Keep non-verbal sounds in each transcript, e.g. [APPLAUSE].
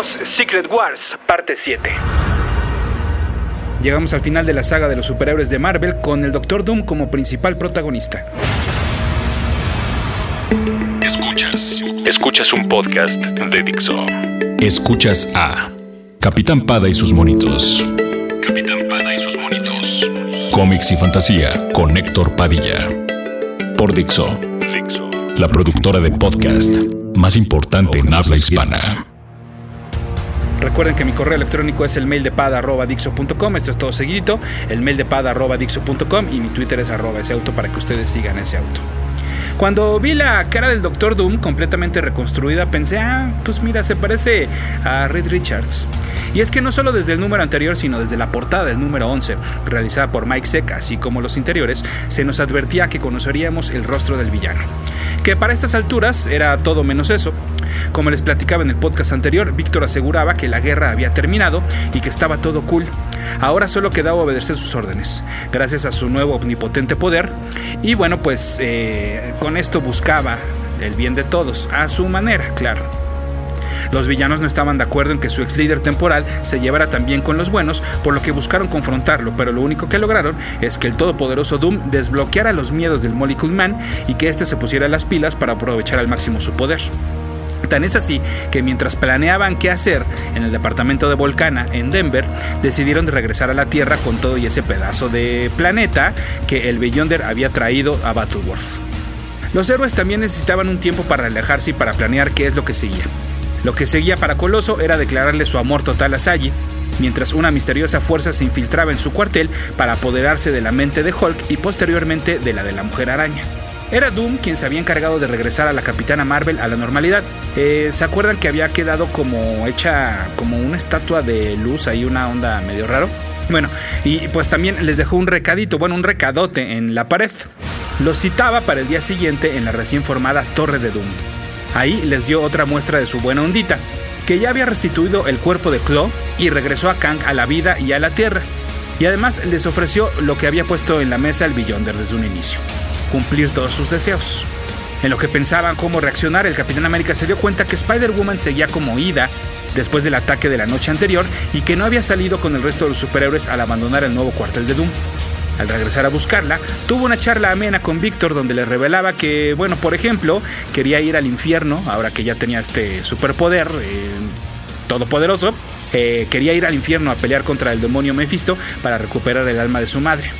Secret Wars, parte 7. Llegamos al final de la saga de los superhéroes de Marvel con el Doctor Doom como principal protagonista. Escuchas. Escuchas un podcast de Dixo. Escuchas a Capitán Pada y sus monitos. Capitán Pada y sus monitos. Cómics y fantasía con Héctor Padilla. Por Dixo. La productora de podcast más importante en habla hispana. Recuerden que mi correo electrónico es el mail de. Esto es todo seguidito. El mail de y mi Twitter es arroba ese auto para que ustedes sigan ese auto. Cuando vi la cara del Doctor Doom completamente reconstruida, pensé, ah, pues mira, se parece a Reed Richards. Y es que no solo desde el número anterior, sino desde la portada del número 11, realizada por Mike Seck, así como los interiores, se nos advertía que conoceríamos el rostro del villano. Que para estas alturas era todo menos eso. Como les platicaba en el podcast anterior, Víctor aseguraba que la guerra había terminado y que estaba todo cool. Ahora solo quedaba obedecer sus órdenes, gracias a su nuevo omnipotente poder. Y bueno, pues eh, con esto buscaba el bien de todos, a su manera, claro. Los villanos no estaban de acuerdo en que su ex líder temporal se llevara también con los buenos, por lo que buscaron confrontarlo, pero lo único que lograron es que el todopoderoso Doom desbloqueara los miedos del Molecule Man y que éste se pusiera las pilas para aprovechar al máximo su poder. Tan es así que mientras planeaban qué hacer en el departamento de Volcana, en Denver, decidieron regresar a la Tierra con todo y ese pedazo de planeta que el Beyonder había traído a Battleworth. Los héroes también necesitaban un tiempo para relajarse y para planear qué es lo que seguía. Lo que seguía para Coloso era declararle su amor total a Sally, mientras una misteriosa fuerza se infiltraba en su cuartel para apoderarse de la mente de Hulk y posteriormente de la de la Mujer Araña. Era Doom quien se había encargado de regresar a la Capitana Marvel a la normalidad. Eh, ¿Se acuerdan que había quedado como hecha como una estatua de luz ahí, una onda medio raro? Bueno, y pues también les dejó un recadito, bueno, un recadote en la pared. Lo citaba para el día siguiente en la recién formada Torre de Doom. Ahí les dio otra muestra de su buena ondita, que ya había restituido el cuerpo de Claw y regresó a Kang a la vida y a la Tierra. Y además les ofreció lo que había puesto en la mesa el Beyonder desde un inicio, cumplir todos sus deseos. En lo que pensaban cómo reaccionar, el Capitán América se dio cuenta que Spider-Woman seguía como ida después del ataque de la noche anterior y que no había salido con el resto de los superhéroes al abandonar el nuevo cuartel de Doom. Al regresar a buscarla, tuvo una charla amena con Víctor donde le revelaba que, bueno, por ejemplo, quería ir al infierno, ahora que ya tenía este superpoder eh, todopoderoso, eh, quería ir al infierno a pelear contra el demonio Mephisto para recuperar el alma de su madre.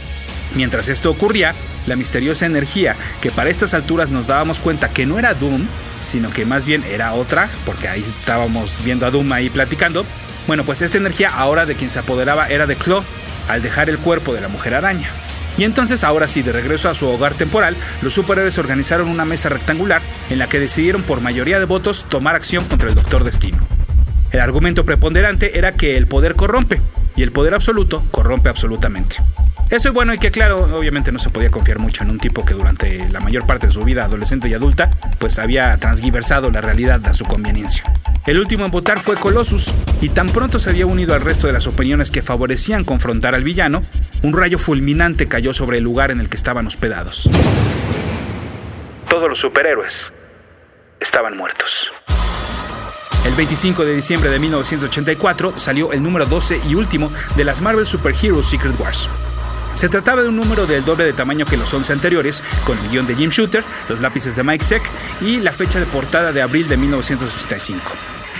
Mientras esto ocurría, la misteriosa energía, que para estas alturas nos dábamos cuenta que no era Doom, sino que más bien era otra, porque ahí estábamos viendo a Doom ahí platicando, bueno, pues esta energía ahora de quien se apoderaba era de Claw, al dejar el cuerpo de la mujer araña. Y entonces, ahora sí, de regreso a su hogar temporal, los superhéroes organizaron una mesa rectangular en la que decidieron por mayoría de votos tomar acción contra el Doctor Destino. El argumento preponderante era que el poder corrompe, y el poder absoluto corrompe absolutamente. Eso es bueno y que claro, obviamente no se podía confiar mucho en un tipo que durante la mayor parte de su vida adolescente y adulta, pues había transgiversado la realidad a su conveniencia. El último en votar fue Colossus, y tan pronto se había unido al resto de las opiniones que favorecían confrontar al villano, un rayo fulminante cayó sobre el lugar en el que estaban hospedados. Todos los superhéroes estaban muertos. El 25 de diciembre de 1984 salió el número 12 y último de las Marvel Super Heroes Secret Wars. Se trataba de un número del doble de tamaño que los 11 anteriores, con el guion de Jim Shooter, los lápices de Mike Seck y la fecha de portada de abril de 1985.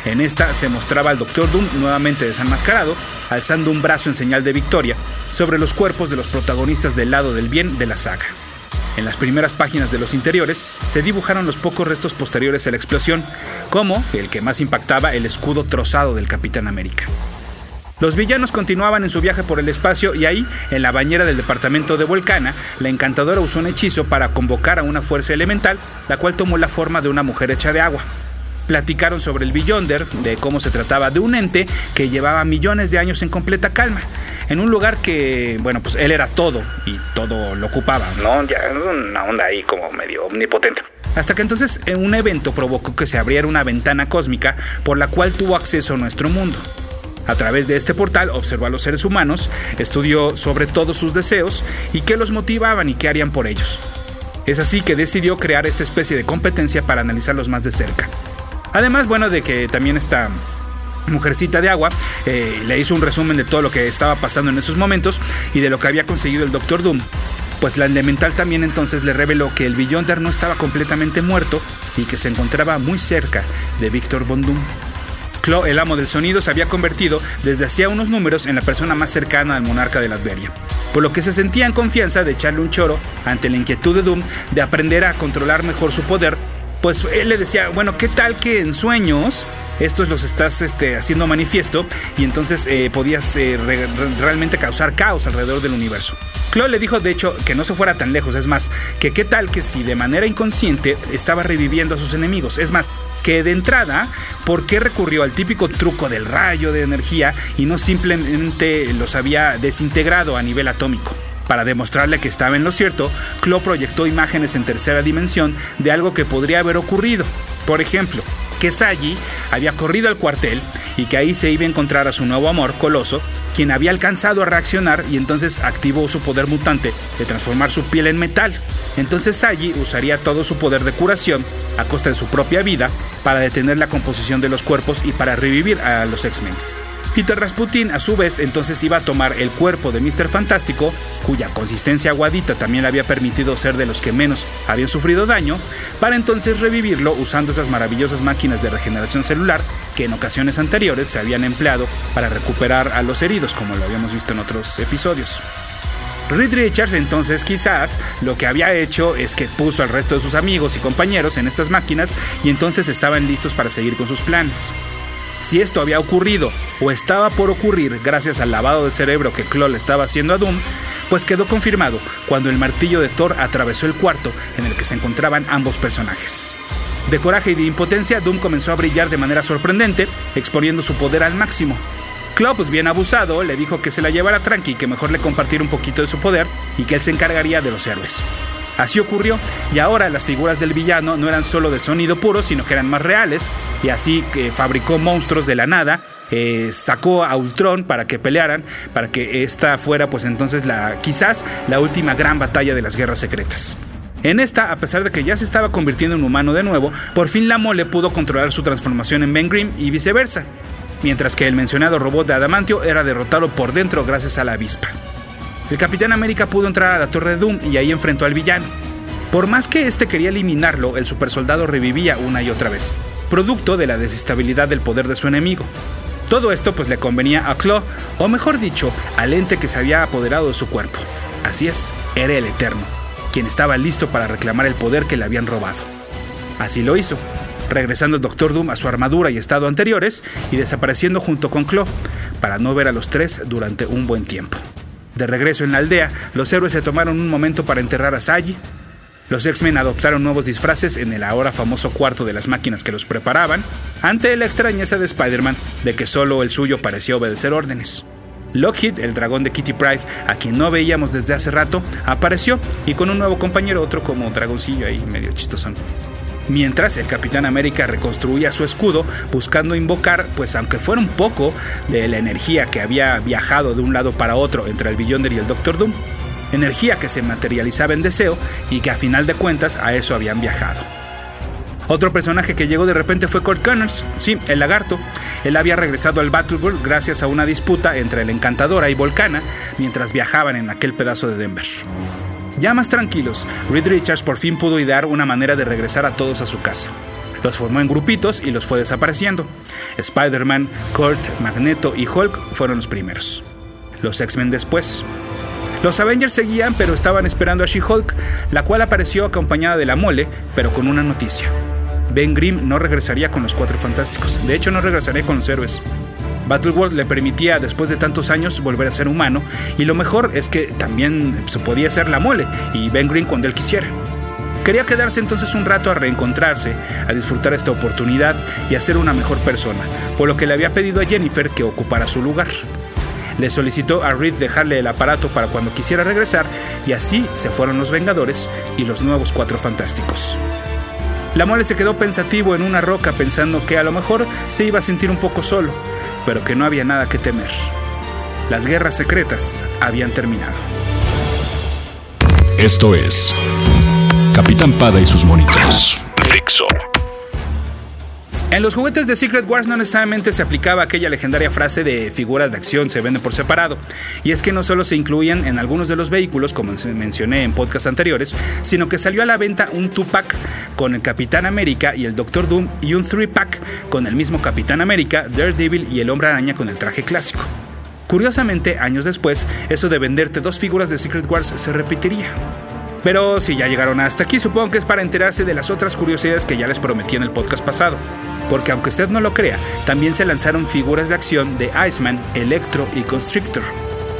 En esta se mostraba al Doctor Doom nuevamente desenmascarado, alzando un brazo en señal de victoria sobre los cuerpos de los protagonistas del lado del bien de la saga. En las primeras páginas de los interiores se dibujaron los pocos restos posteriores a la explosión, como el que más impactaba el escudo trozado del Capitán América. Los villanos continuaban en su viaje por el espacio y ahí, en la bañera del departamento de Volcana, la encantadora usó un hechizo para convocar a una fuerza elemental, la cual tomó la forma de una mujer hecha de agua. Platicaron sobre el Beyonder, de cómo se trataba de un ente que llevaba millones de años en completa calma, en un lugar que, bueno, pues él era todo y todo lo ocupaba, ¿no? Ya una onda ahí como medio omnipotente. Hasta que entonces en un evento provocó que se abriera una ventana cósmica por la cual tuvo acceso a nuestro mundo. A través de este portal observó a los seres humanos, estudió sobre todos sus deseos y qué los motivaban y qué harían por ellos. Es así que decidió crear esta especie de competencia para analizarlos más de cerca. Además, bueno, de que también esta Mujercita de Agua eh, le hizo un resumen de todo lo que estaba pasando en esos momentos y de lo que había conseguido el Doctor Doom. Pues la elemental también entonces le reveló que el Beyonder no estaba completamente muerto y que se encontraba muy cerca de Victor Von. Clo, el amo del sonido, se había convertido desde hacía unos números en la persona más cercana al monarca de Latveria, por lo que se sentía en confianza de echarle un choro ante la inquietud de Doom de aprender a controlar mejor su poder pues él le decía, bueno, ¿qué tal que en sueños estos los estás este, haciendo manifiesto y entonces eh, podías eh, realmente causar caos alrededor del universo? Chloe le dijo, de hecho, que no se fuera tan lejos, es más, que qué tal que si de manera inconsciente estaba reviviendo a sus enemigos, es más, que de entrada, ¿por qué recurrió al típico truco del rayo de energía y no simplemente los había desintegrado a nivel atómico? Para demostrarle que estaba en lo cierto, Klo proyectó imágenes en tercera dimensión de algo que podría haber ocurrido. Por ejemplo, que Sagi había corrido al cuartel y que ahí se iba a encontrar a su nuevo amor, Coloso, quien había alcanzado a reaccionar y entonces activó su poder mutante de transformar su piel en metal. Entonces Sagi usaría todo su poder de curación a costa de su propia vida para detener la composición de los cuerpos y para revivir a los X-Men. Peter Rasputin a su vez entonces iba a tomar el cuerpo de Mr. Fantástico, cuya consistencia aguadita también le había permitido ser de los que menos habían sufrido daño, para entonces revivirlo usando esas maravillosas máquinas de regeneración celular que en ocasiones anteriores se habían empleado para recuperar a los heridos, como lo habíamos visto en otros episodios. Reed Richards entonces quizás lo que había hecho es que puso al resto de sus amigos y compañeros en estas máquinas y entonces estaban listos para seguir con sus planes. Si esto había ocurrido o estaba por ocurrir gracias al lavado de cerebro que Claw le estaba haciendo a Doom, pues quedó confirmado cuando el martillo de Thor atravesó el cuarto en el que se encontraban ambos personajes. De coraje y de impotencia, Doom comenzó a brillar de manera sorprendente, exponiendo su poder al máximo. Claw, pues bien abusado, le dijo que se la llevara tranqui, que mejor le compartiera un poquito de su poder y que él se encargaría de los héroes. Así ocurrió, y ahora las figuras del villano no eran solo de sonido puro, sino que eran más reales, y así que fabricó monstruos de la nada, eh, sacó a Ultron para que pelearan, para que esta fuera pues entonces la quizás la última gran batalla de las guerras secretas. En esta, a pesar de que ya se estaba convirtiendo en humano de nuevo, por fin la mole pudo controlar su transformación en Ben Grimm y viceversa, mientras que el mencionado robot de Adamantio era derrotado por dentro gracias a la avispa. El Capitán América pudo entrar a la Torre de Doom y ahí enfrentó al villano. Por más que este quería eliminarlo, el supersoldado revivía una y otra vez, producto de la desestabilidad del poder de su enemigo. Todo esto pues le convenía a Claw, o mejor dicho, al ente que se había apoderado de su cuerpo. Así es, era el Eterno, quien estaba listo para reclamar el poder que le habían robado. Así lo hizo, regresando el Doctor Doom a su armadura y estado anteriores y desapareciendo junto con Claw, para no ver a los tres durante un buen tiempo. De regreso en la aldea, los héroes se tomaron un momento para enterrar a Sagi. Los X-Men adoptaron nuevos disfraces en el ahora famoso cuarto de las máquinas que los preparaban, ante la extrañeza de Spider-Man de que solo el suyo parecía obedecer órdenes. Lockheed, el dragón de Kitty Pride, a quien no veíamos desde hace rato, apareció y con un nuevo compañero, otro como dragoncillo ahí medio chistosón. Mientras el Capitán América reconstruía su escudo, buscando invocar, pues aunque fuera un poco, de la energía que había viajado de un lado para otro entre el Beyonder y el Doctor Doom. Energía que se materializaba en deseo y que a final de cuentas a eso habían viajado. Otro personaje que llegó de repente fue Kurt Connors, sí, el lagarto. Él había regresado al Battleworld gracias a una disputa entre la Encantadora y Volcana mientras viajaban en aquel pedazo de Denver. Ya más tranquilos, Reed Richards por fin pudo idear una manera de regresar a todos a su casa. Los formó en grupitos y los fue desapareciendo. Spider-Man, Kurt, Magneto y Hulk fueron los primeros. Los X-Men después. Los Avengers seguían, pero estaban esperando a She-Hulk, la cual apareció acompañada de la mole, pero con una noticia. Ben Grimm no regresaría con los Cuatro Fantásticos. De hecho, no regresaría con los héroes. Battleworld le permitía después de tantos años volver a ser humano y lo mejor es que también se podía hacer la mole y Ben Green cuando él quisiera. Quería quedarse entonces un rato a reencontrarse, a disfrutar esta oportunidad y a ser una mejor persona, por lo que le había pedido a Jennifer que ocupara su lugar. Le solicitó a Reed dejarle el aparato para cuando quisiera regresar y así se fueron los Vengadores y los nuevos Cuatro Fantásticos. La mole se quedó pensativo en una roca pensando que a lo mejor se iba a sentir un poco solo, pero que no había nada que temer. Las guerras secretas habían terminado. Esto es Capitán Pada y sus monitos. Dixo. En los juguetes de Secret Wars no necesariamente se aplicaba aquella legendaria frase de figuras de acción se venden por separado, y es que no solo se incluían en algunos de los vehículos, como mencioné en podcasts anteriores, sino que salió a la venta un 2-pack con el Capitán América y el Doctor Doom y un 3-pack con el mismo Capitán América, Daredevil y el Hombre Araña con el traje clásico. Curiosamente, años después, eso de venderte dos figuras de Secret Wars se repetiría. Pero si ya llegaron hasta aquí, supongo que es para enterarse de las otras curiosidades que ya les prometí en el podcast pasado porque aunque usted no lo crea, también se lanzaron figuras de acción de Iceman, Electro y Constrictor.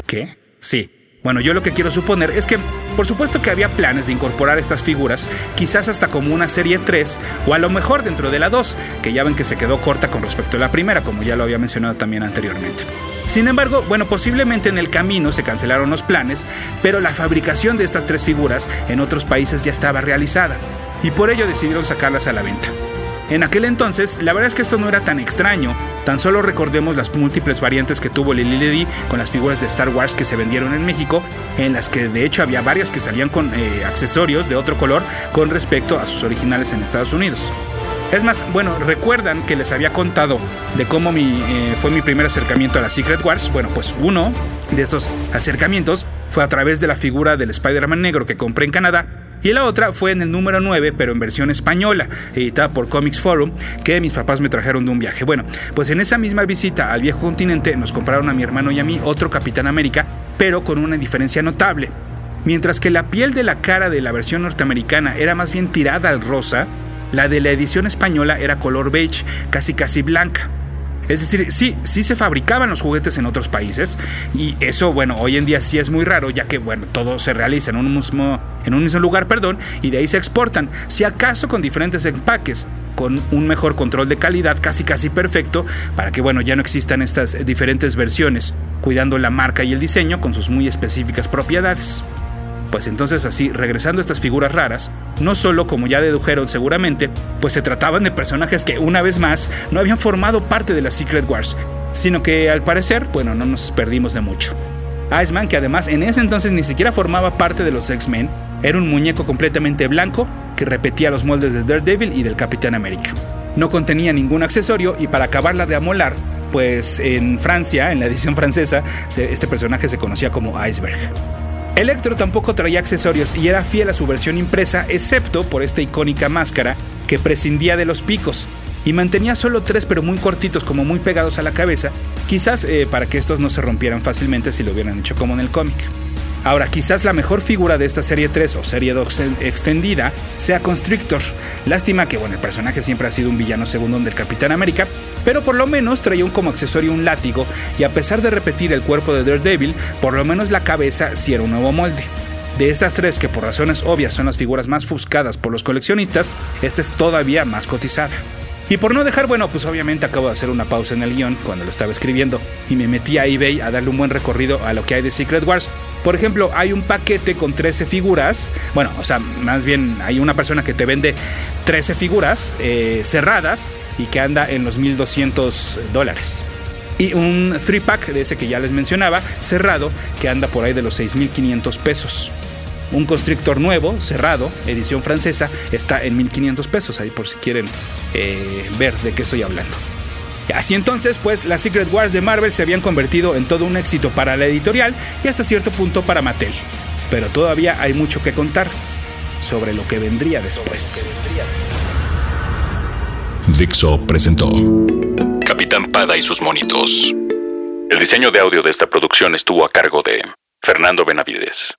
¿Qué? Sí. Bueno, yo lo que quiero suponer es que, por supuesto que había planes de incorporar estas figuras, quizás hasta como una serie 3, o a lo mejor dentro de la 2, que ya ven que se quedó corta con respecto a la primera, como ya lo había mencionado también anteriormente. Sin embargo, bueno, posiblemente en el camino se cancelaron los planes, pero la fabricación de estas tres figuras en otros países ya estaba realizada, y por ello decidieron sacarlas a la venta. En aquel entonces, la verdad es que esto no era tan extraño, tan solo recordemos las múltiples variantes que tuvo Lily Ledy con las figuras de Star Wars que se vendieron en México, en las que de hecho había varias que salían con eh, accesorios de otro color con respecto a sus originales en Estados Unidos. Es más, bueno, recuerdan que les había contado de cómo eh, fue mi primer acercamiento a la Secret Wars. Bueno, pues uno de estos acercamientos fue a través de la figura del Spider-Man negro que compré en Canadá y la otra fue en el número 9, pero en versión española, editada por Comics Forum, que mis papás me trajeron de un viaje. Bueno, pues en esa misma visita al viejo continente nos compraron a mi hermano y a mí otro Capitán América, pero con una diferencia notable. Mientras que la piel de la cara de la versión norteamericana era más bien tirada al rosa, la de la edición española era color beige, casi casi blanca. Es decir, sí, sí se fabricaban los juguetes en otros países y eso, bueno, hoy en día sí es muy raro ya que, bueno, todo se realiza en un mismo, en un mismo lugar, perdón, y de ahí se exportan, si acaso con diferentes empaques con un mejor control de calidad casi casi perfecto para que bueno ya no existan estas diferentes versiones cuidando la marca y el diseño con sus muy específicas propiedades. Pues entonces así, regresando a estas figuras raras, no solo, como ya dedujeron seguramente, pues se trataban de personajes que una vez más no habían formado parte de la Secret Wars, sino que al parecer, bueno, no nos perdimos de mucho. Iceman, que además en ese entonces ni siquiera formaba parte de los X-Men, era un muñeco completamente blanco que repetía los moldes de Daredevil y del Capitán América. No contenía ningún accesorio y para acabarla de amolar, pues en Francia, en la edición [LAUGHS] francesa, este personaje se conocía como Iceberg. Electro tampoco traía accesorios y era fiel a su versión impresa, excepto por esta icónica máscara que prescindía de los picos y mantenía solo tres pero muy cortitos como muy pegados a la cabeza, quizás eh, para que estos no se rompieran fácilmente si lo hubieran hecho como en el cómic. Ahora, quizás la mejor figura de esta serie 3 o serie 2 extendida sea Constrictor. Lástima que, bueno, el personaje siempre ha sido un villano segundo del Capitán América, pero por lo menos traía un como accesorio un látigo y a pesar de repetir el cuerpo de Daredevil, por lo menos la cabeza sí era un nuevo molde. De estas tres, que por razones obvias son las figuras más fuscadas por los coleccionistas, esta es todavía más cotizada. Y por no dejar, bueno, pues obviamente acabo de hacer una pausa en el guion cuando lo estaba escribiendo y me metí a eBay a darle un buen recorrido a lo que hay de Secret Wars. Por ejemplo, hay un paquete con 13 figuras. Bueno, o sea, más bien hay una persona que te vende 13 figuras eh, cerradas y que anda en los 1200 dólares. Y un 3-pack de ese que ya les mencionaba, cerrado, que anda por ahí de los 6500 pesos. Un constrictor nuevo, cerrado, edición francesa, está en 1500 pesos, ahí por si quieren eh, ver de qué estoy hablando. Así entonces, pues las Secret Wars de Marvel se habían convertido en todo un éxito para la editorial y hasta cierto punto para Mattel. Pero todavía hay mucho que contar sobre lo que vendría después. Dixo presentó Capitán Pada y sus monitos. El diseño de audio de esta producción estuvo a cargo de Fernando Benavides.